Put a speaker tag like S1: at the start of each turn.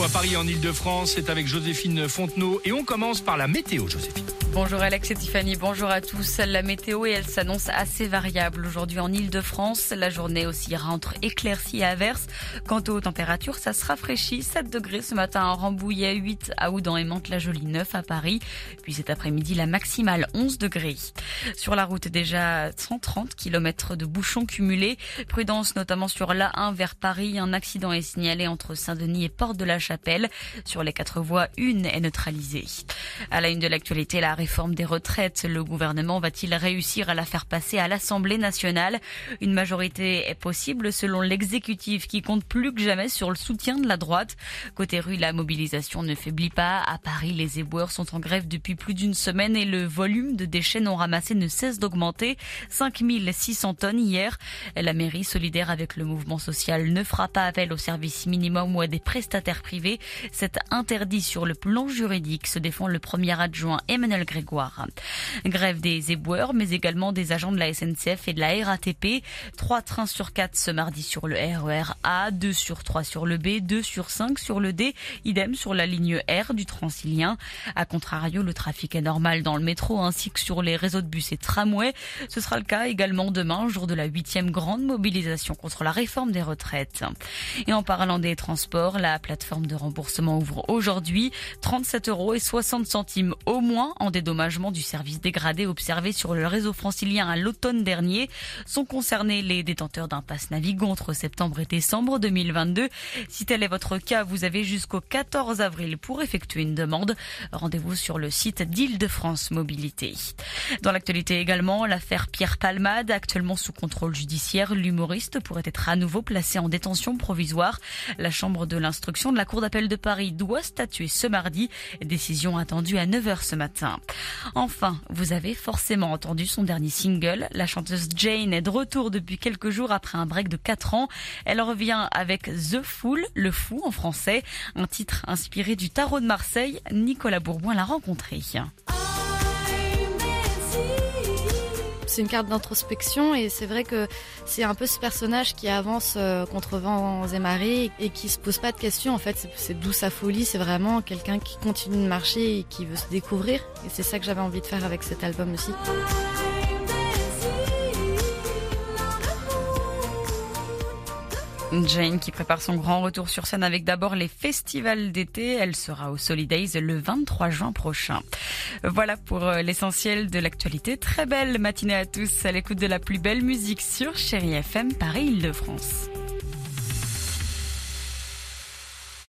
S1: À Paris en Ile-de-France, c'est avec Joséphine Fontenot et on commence par la météo, Joséphine.
S2: Bonjour Alex et Tiffany, bonjour à tous. La météo, elle s'annonce assez variable aujourd'hui en Ile-de-France. La journée aussi rentre éclaircie et averse. Quant aux températures, ça se rafraîchit. 7 degrés ce matin à Rambouillet, 8 à Oudan et Mantes-la-Jolie, 9 à Paris. Puis cet après-midi, la maximale 11 degrés. Sur la route, déjà 130 km de bouchons cumulés. Prudence notamment sur l'A1 vers Paris. Un accident est signalé entre Saint-Denis et Porte de la Chapelle. Sur les quatre voies, une est neutralisée. À la une de l'actualité, la réforme des retraites. Le gouvernement va-t-il réussir à la faire passer à l'Assemblée nationale? Une majorité est possible selon l'exécutif qui compte plus que jamais sur le soutien de la droite. Côté rue, la mobilisation ne faiblit pas. À Paris, les éboueurs sont en grève depuis plus d'une semaine et le volume de déchets non ramassés ne cesse d'augmenter. 5600 tonnes hier. La mairie, solidaire avec le mouvement social, ne fera pas appel au service minimum ou à des prestataires privés. C'est interdit sur le plan juridique, se défend le premier adjoint Emmanuel Grégoire. Grève des éboueurs, mais également des agents de la SNCF et de la RATP. Trois trains sur quatre ce mardi sur le RER A, deux sur trois sur le B, deux sur cinq sur le D, idem sur la ligne R du Transilien. A contrario, le trafic est normal dans le métro ainsi que sur les réseaux de bus et tramways. Ce sera le cas également demain, jour de la huitième grande mobilisation contre la réforme des retraites. Et en parlant des transports, la plateforme de remboursement ouvre aujourd'hui 37 euros et 60 centimes au moins en dédommagement du service dégradé observé sur le réseau francilien à l'automne dernier. Sont concernés les détenteurs d'un pass Navigo entre septembre et décembre 2022. Si tel est votre cas, vous avez jusqu'au 14 avril pour effectuer une demande. Rendez-vous sur le site d'Île-de-France Mobilité. Dans l'actualité également, l'affaire Pierre Palmade, actuellement sous contrôle judiciaire, l'humoriste pourrait être à nouveau placé en détention provisoire. La chambre de l'instruction de la Cour d'appel de Paris doit statuer ce mardi. Décision attendue à 9h ce matin. Enfin, vous avez forcément entendu son dernier single. La chanteuse Jane est de retour depuis quelques jours après un break de 4 ans. Elle revient avec The Fool, le fou en français, un titre inspiré du tarot de Marseille. Nicolas Bourbon l'a rencontré.
S3: C'est une carte d'introspection et c'est vrai que c'est un peu ce personnage qui avance euh, contre vents et marées et qui se pose pas de questions. En fait, c'est d'où sa folie. C'est vraiment quelqu'un qui continue de marcher et qui veut se découvrir. Et c'est ça que j'avais envie de faire avec cet album aussi.
S2: Jane qui prépare son grand retour sur scène avec d'abord les festivals d'été. Elle sera au Solidays le 23 juin prochain. Voilà pour euh, l'essentiel de l'actualité. Très belle matinée à tous à l'écoute de la plus belle musique sur Chéri FM Paris-Île-de-France.